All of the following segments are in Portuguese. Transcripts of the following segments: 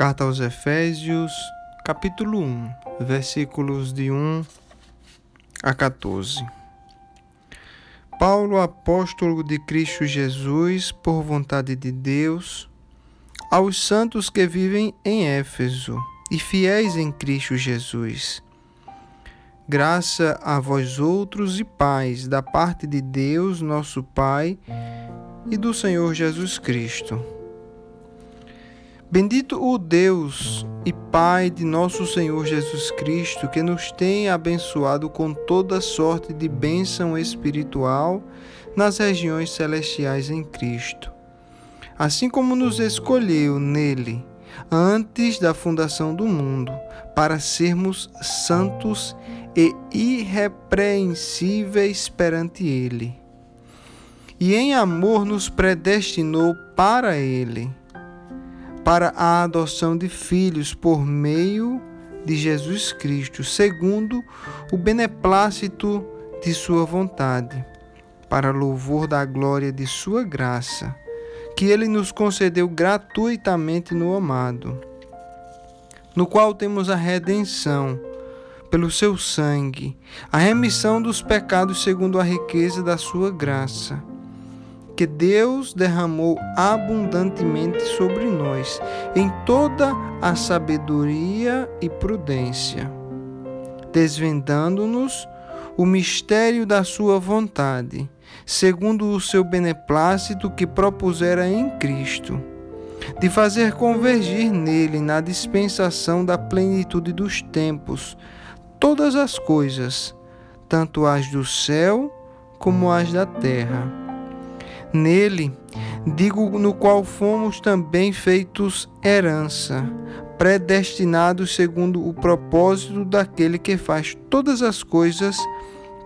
Carta aos Efésios, capítulo 1, versículos de 1 a 14. Paulo, apóstolo de Cristo Jesus, por vontade de Deus, aos santos que vivem em Éfeso e fiéis em Cristo Jesus. Graça a vós outros e paz da parte de Deus, nosso Pai, e do Senhor Jesus Cristo. Bendito o Deus e Pai de nosso Senhor Jesus Cristo, que nos tem abençoado com toda sorte de bênção espiritual nas regiões celestiais em Cristo. Assim como nos escolheu nele antes da fundação do mundo, para sermos santos e irrepreensíveis perante ele. E em amor nos predestinou para ele para a adoção de filhos por meio de Jesus Cristo, segundo o beneplácito de Sua vontade, para louvor da glória de Sua graça, que Ele nos concedeu gratuitamente no amado, no qual temos a redenção pelo Seu sangue, a remissão dos pecados segundo a riqueza da Sua graça que Deus derramou abundantemente sobre nós em toda a sabedoria e prudência, desvendando-nos o mistério da Sua vontade, segundo o seu beneplácito que propusera em Cristo, de fazer convergir nele, na dispensação da plenitude dos tempos, todas as coisas, tanto as do céu como as da terra Nele, digo no qual fomos também feitos herança, predestinados segundo o propósito daquele que faz todas as coisas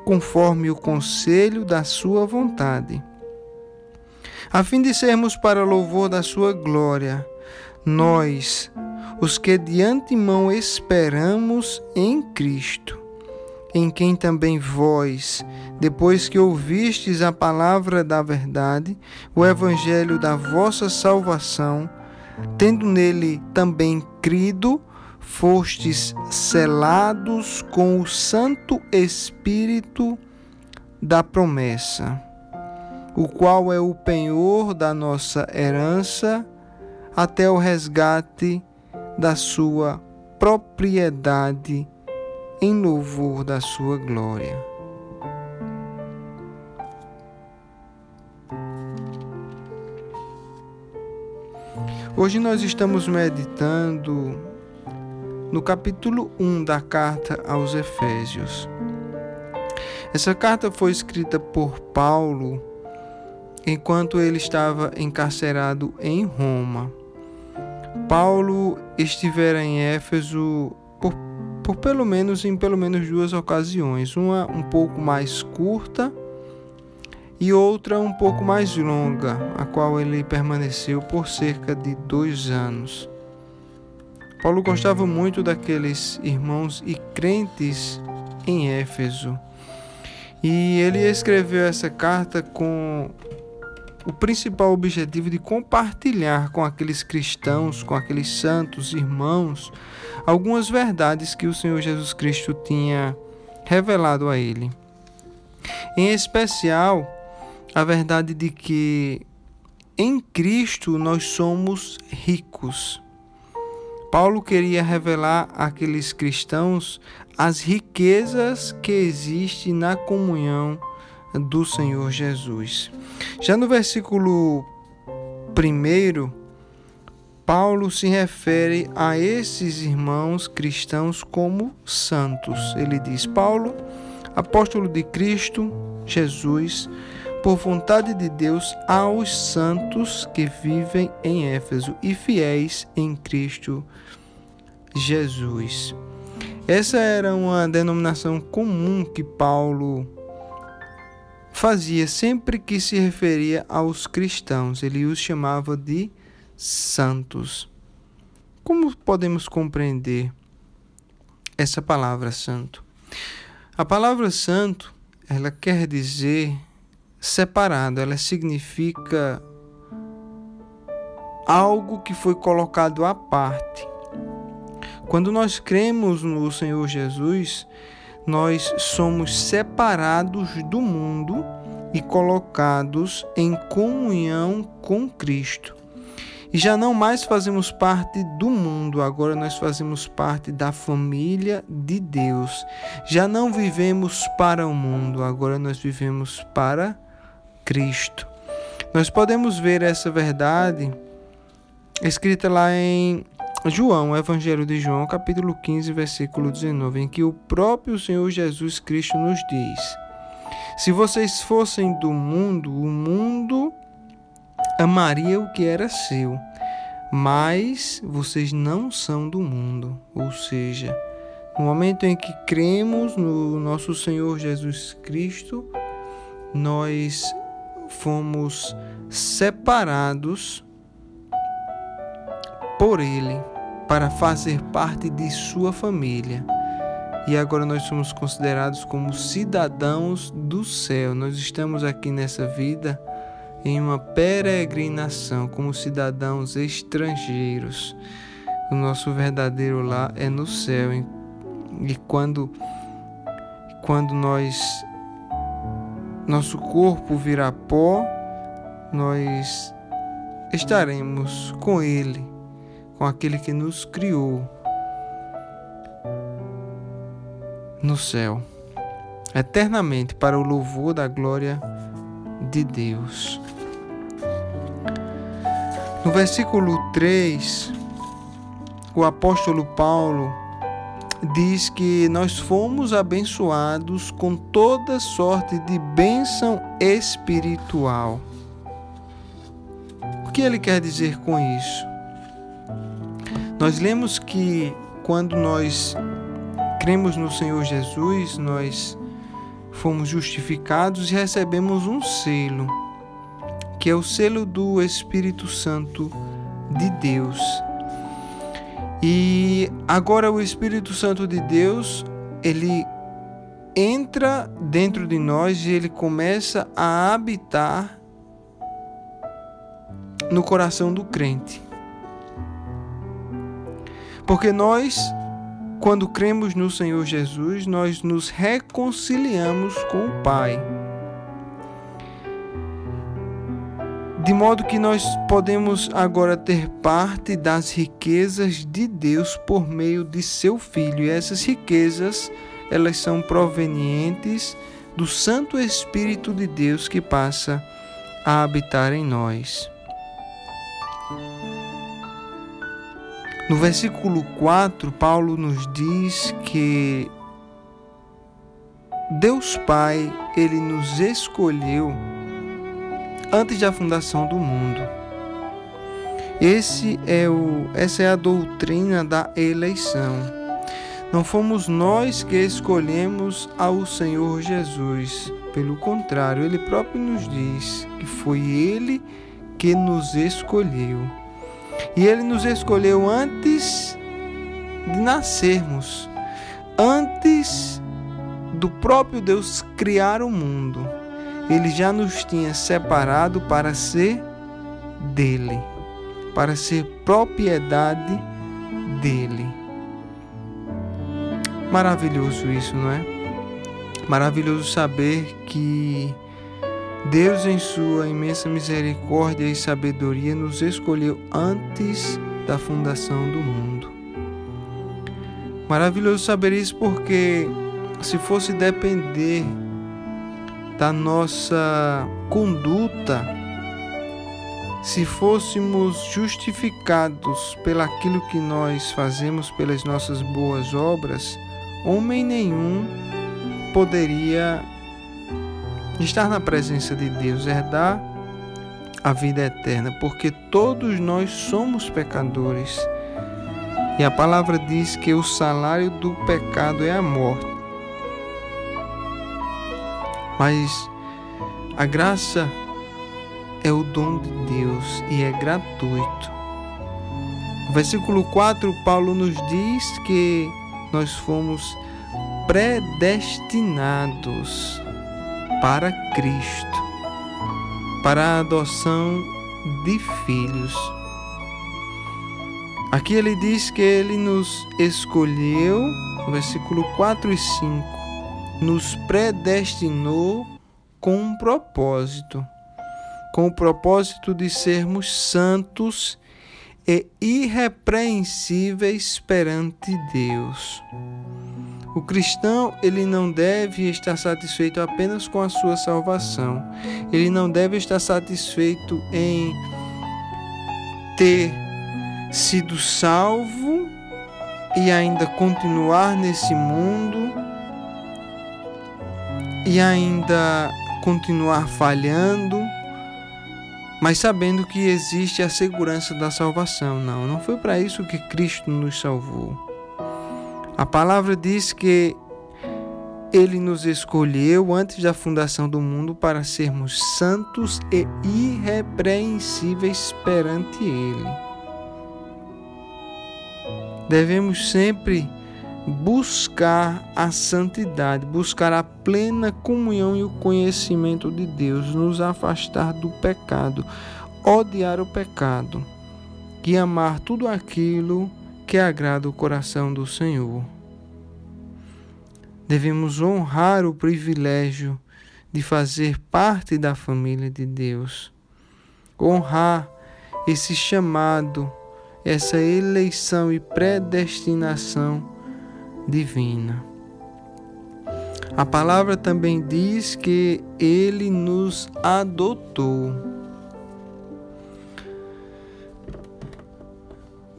conforme o conselho da sua vontade, a fim de sermos para louvor da sua glória, nós, os que de antemão esperamos em Cristo em quem também vós, depois que ouvistes a palavra da verdade, o evangelho da vossa salvação, tendo nele também crido, fostes selados com o Santo Espírito da promessa, o qual é o penhor da nossa herança até o resgate da sua propriedade em louvor da sua glória. Hoje nós estamos meditando no capítulo 1 da carta aos Efésios. Essa carta foi escrita por Paulo enquanto ele estava encarcerado em Roma. Paulo estivera em Éfeso por pelo menos em pelo menos duas ocasiões, uma um pouco mais curta e outra um pouco mais longa, a qual ele permaneceu por cerca de dois anos. Paulo gostava muito daqueles irmãos e crentes em Éfeso. E ele escreveu essa carta com o principal objetivo de compartilhar com aqueles cristãos, com aqueles santos irmãos, algumas verdades que o Senhor Jesus Cristo tinha revelado a ele. Em especial, a verdade de que em Cristo nós somos ricos. Paulo queria revelar àqueles cristãos as riquezas que existem na comunhão do Senhor Jesus. Já no versículo 1, Paulo se refere a esses irmãos cristãos como santos. Ele diz: Paulo, apóstolo de Cristo Jesus, por vontade de Deus, aos santos que vivem em Éfeso e fiéis em Cristo Jesus. Essa era uma denominação comum que Paulo fazia sempre que se referia aos cristãos. Ele os chamava de santos. Como podemos compreender essa palavra santo? A palavra santo, ela quer dizer separado, ela significa algo que foi colocado à parte. Quando nós cremos no Senhor Jesus, nós somos separados do mundo e colocados em comunhão com Cristo. E já não mais fazemos parte do mundo, agora nós fazemos parte da família de Deus. Já não vivemos para o mundo, agora nós vivemos para Cristo. Nós podemos ver essa verdade escrita lá em João, Evangelho de João, capítulo 15, versículo 19, em que o próprio Senhor Jesus Cristo nos diz: Se vocês fossem do mundo, o mundo amaria o que era seu, mas vocês não são do mundo. Ou seja, no momento em que cremos no nosso Senhor Jesus Cristo, nós fomos separados por Ele para fazer parte de Sua família. E agora nós somos considerados como cidadãos do céu. Nós estamos aqui nessa vida em uma peregrinação como cidadãos estrangeiros. O nosso verdadeiro lar é no céu. E quando quando nós nosso corpo virar pó, nós estaremos com ele, com aquele que nos criou no céu, eternamente para o louvor da glória de Deus. No versículo 3, o apóstolo Paulo diz que nós fomos abençoados com toda sorte de bênção espiritual. O que ele quer dizer com isso? Nós lemos que quando nós cremos no Senhor Jesus, nós fomos justificados e recebemos um selo que é o selo do Espírito Santo de Deus. E agora o Espírito Santo de Deus, ele entra dentro de nós e ele começa a habitar no coração do crente. Porque nós, quando cremos no Senhor Jesus, nós nos reconciliamos com o Pai. de modo que nós podemos agora ter parte das riquezas de Deus por meio de seu filho. E essas riquezas, elas são provenientes do Santo Espírito de Deus que passa a habitar em nós. No versículo 4, Paulo nos diz que Deus Pai, ele nos escolheu antes da fundação do mundo. Esse é o, essa é a doutrina da eleição. Não fomos nós que escolhemos ao Senhor Jesus. Pelo contrário, Ele próprio nos diz que foi Ele que nos escolheu. E Ele nos escolheu antes de nascermos, antes do próprio Deus criar o mundo ele já nos tinha separado para ser dele, para ser propriedade dele. Maravilhoso isso, não é? Maravilhoso saber que Deus, em Sua imensa misericórdia e sabedoria, nos escolheu antes da fundação do mundo. Maravilhoso saber isso porque, se fosse depender da nossa conduta, se fôssemos justificados pelaquilo que nós fazemos, pelas nossas boas obras, homem nenhum poderia estar na presença de Deus, herdar a vida eterna, porque todos nós somos pecadores. E a palavra diz que o salário do pecado é a morte. Mas a graça é o dom de Deus e é gratuito. Versículo 4, Paulo nos diz que nós fomos predestinados para Cristo, para a adoção de filhos. Aqui ele diz que ele nos escolheu, versículo 4 e 5, nos predestinou com um propósito, com o propósito de sermos santos e irrepreensíveis perante Deus. O cristão, ele não deve estar satisfeito apenas com a sua salvação. Ele não deve estar satisfeito em ter sido salvo e ainda continuar nesse mundo e ainda continuar falhando, mas sabendo que existe a segurança da salvação. Não, não foi para isso que Cristo nos salvou. A palavra diz que ele nos escolheu antes da fundação do mundo para sermos santos e irrepreensíveis perante Ele. Devemos sempre buscar a santidade, buscar a plena comunhão e o conhecimento de Deus, nos afastar do pecado, odiar o pecado e amar tudo aquilo que agrada o coração do Senhor. Devemos honrar o privilégio de fazer parte da família de Deus, honrar esse chamado essa eleição e predestinação divina. A palavra também diz que ele nos adotou.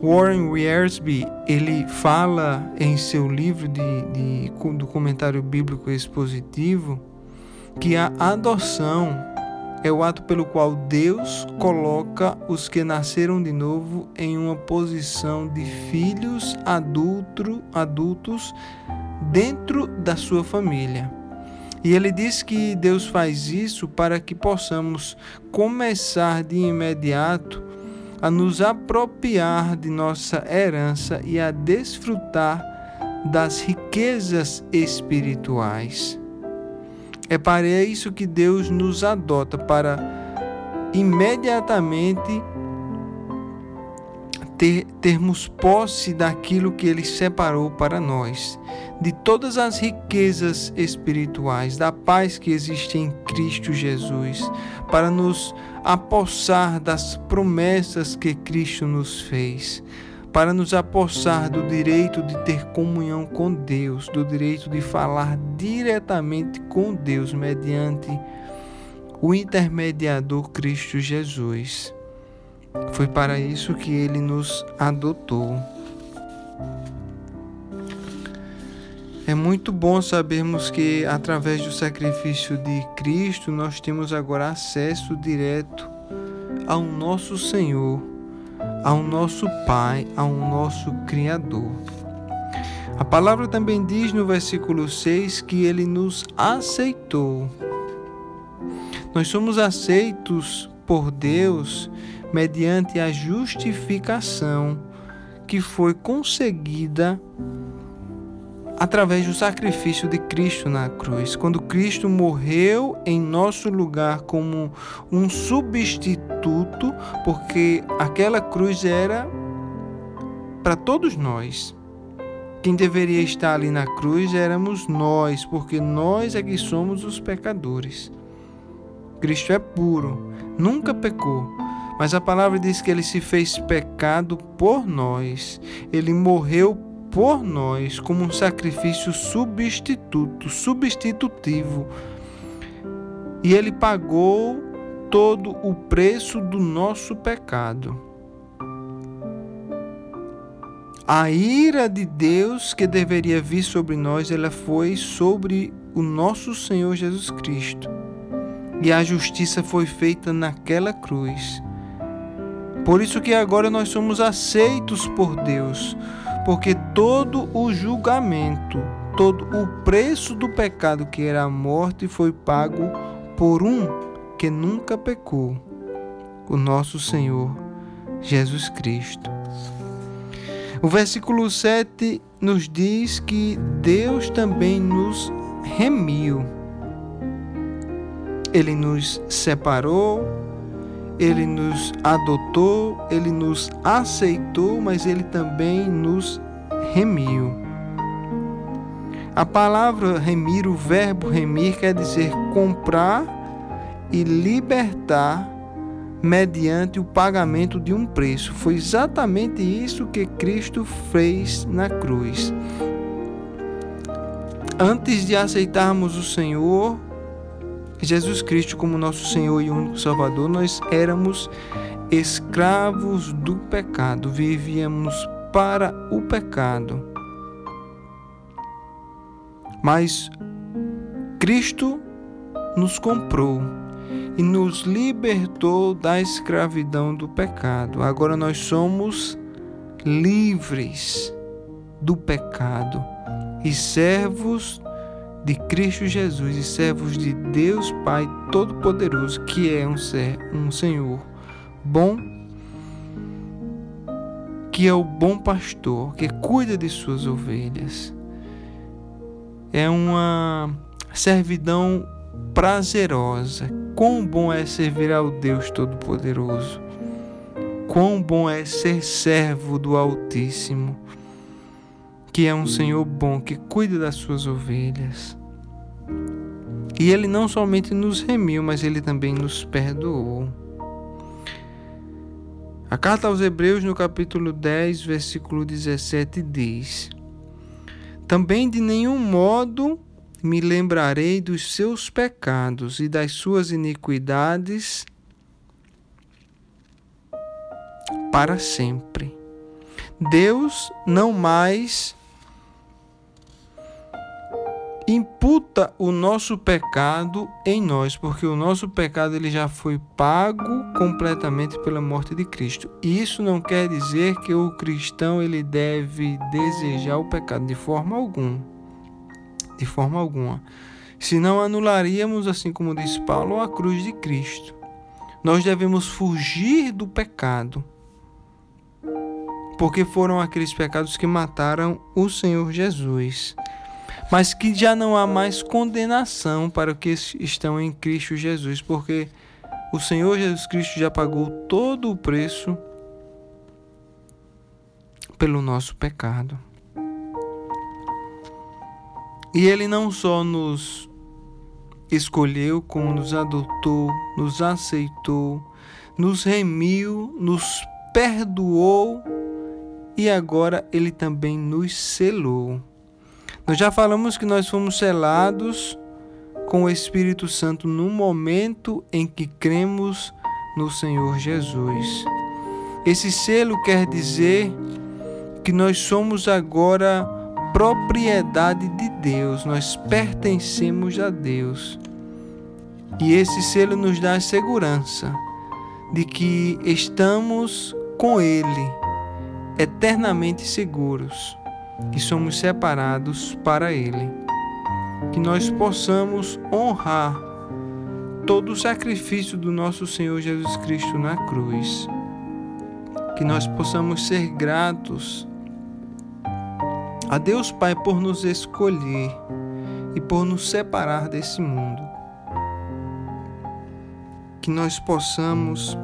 Warren Wiersbe, ele fala em seu livro de, de, do comentário bíblico expositivo que a adoção é o ato pelo qual Deus coloca os que nasceram de novo em uma posição de filhos adulto, adultos dentro da sua família. E ele diz que Deus faz isso para que possamos começar de imediato a nos apropriar de nossa herança e a desfrutar das riquezas espirituais. É para isso que Deus nos adota para imediatamente ter, termos posse daquilo que Ele separou para nós, de todas as riquezas espirituais, da paz que existe em Cristo Jesus, para nos apossar das promessas que Cristo nos fez para nos apossar do direito de ter comunhão com Deus, do direito de falar diretamente com Deus mediante o intermediador Cristo Jesus. Foi para isso que ele nos adotou. É muito bom sabermos que através do sacrifício de Cristo nós temos agora acesso direto ao nosso Senhor ao nosso Pai, ao nosso Criador. A palavra também diz no versículo 6 que ele nos aceitou. Nós somos aceitos por Deus mediante a justificação que foi conseguida através do sacrifício de Cristo na cruz. Quando Cristo morreu em nosso lugar como um substituto, porque aquela cruz era para todos nós. Quem deveria estar ali na cruz éramos nós, porque nós é que somos os pecadores. Cristo é puro, nunca pecou. Mas a palavra diz que ele se fez pecado por nós. Ele morreu por nós como um sacrifício substituto, substitutivo. E ele pagou todo o preço do nosso pecado. A ira de Deus que deveria vir sobre nós, ela foi sobre o nosso Senhor Jesus Cristo. E a justiça foi feita naquela cruz. Por isso que agora nós somos aceitos por Deus porque todo o julgamento, todo o preço do pecado que era a morte foi pago por um que nunca pecou, o nosso Senhor Jesus Cristo. O versículo 7 nos diz que Deus também nos remiu. Ele nos separou, ele nos adotou, ele nos aceitou, mas ele também nos remiu. A palavra remir, o verbo remir, quer dizer comprar e libertar mediante o pagamento de um preço. Foi exatamente isso que Cristo fez na cruz. Antes de aceitarmos o Senhor, Jesus Cristo como nosso Senhor e único Salvador, nós éramos escravos do pecado, vivíamos para o pecado. Mas Cristo nos comprou e nos libertou da escravidão do pecado. Agora nós somos livres do pecado e servos de Cristo Jesus e servos de Deus Pai Todo-Poderoso, que é um, ser, um Senhor bom, que é o bom pastor, que cuida de suas ovelhas. É uma servidão prazerosa. Quão bom é servir ao Deus Todo-Poderoso. Quão bom é ser servo do Altíssimo, que é um Senhor bom, que cuida das suas ovelhas. E ele não somente nos remiu, mas ele também nos perdoou. A carta aos Hebreus, no capítulo 10, versículo 17, diz: Também de nenhum modo me lembrarei dos seus pecados e das suas iniquidades para sempre. Deus não mais imputa o nosso pecado em nós, porque o nosso pecado ele já foi pago completamente pela morte de Cristo. E isso não quer dizer que o cristão ele deve desejar o pecado de forma alguma de forma alguma. Senão anularíamos, assim como diz Paulo, a cruz de Cristo. Nós devemos fugir do pecado, porque foram aqueles pecados que mataram o Senhor Jesus. Mas que já não há mais condenação para os que estão em Cristo Jesus, porque o Senhor Jesus Cristo já pagou todo o preço pelo nosso pecado. E Ele não só nos escolheu, como nos adotou, nos aceitou, nos remiu, nos perdoou e agora Ele também nos selou. Nós já falamos que nós fomos selados com o Espírito Santo no momento em que cremos no Senhor Jesus. Esse selo quer dizer que nós somos agora propriedade de Deus, nós pertencemos a Deus. E esse selo nos dá a segurança de que estamos com Ele, eternamente seguros, que somos separados para Ele. Que nós possamos honrar todo o sacrifício do nosso Senhor Jesus Cristo na cruz. Que nós possamos ser gratos a Deus Pai por nos escolher e por nos separar desse mundo. Que nós possamos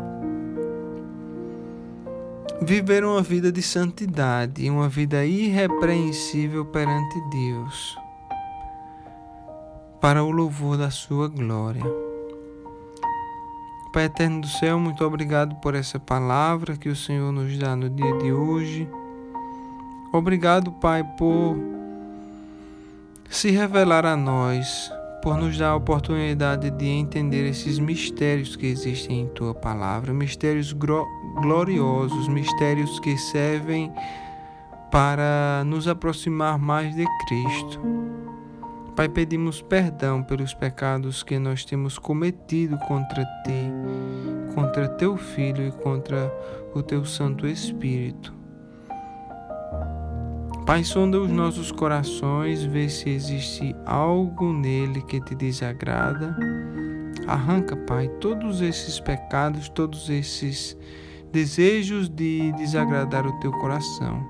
viver uma vida de santidade, uma vida irrepreensível perante Deus, para o louvor da Sua glória. Pai eterno do céu, muito obrigado por essa palavra que o Senhor nos dá no dia de hoje. Obrigado, Pai, por se revelar a nós, por nos dar a oportunidade de entender esses mistérios que existem em Tua palavra, mistérios gloriosos, mistérios que servem para nos aproximar mais de Cristo. Pai, pedimos perdão pelos pecados que nós temos cometido contra Ti, contra Teu Filho e contra o Teu Santo Espírito. Pai, sonda os nossos corações, vê se existe algo nele que te desagrada. Arranca, Pai, todos esses pecados, todos esses desejos de desagradar o teu coração.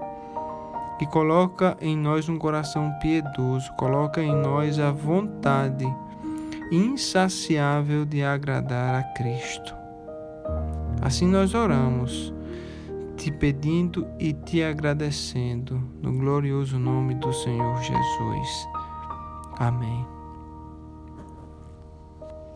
E coloca em nós um coração piedoso, coloca em nós a vontade insaciável de agradar a Cristo. Assim nós oramos, te pedindo e te agradecendo, no glorioso nome do Senhor Jesus. Amém.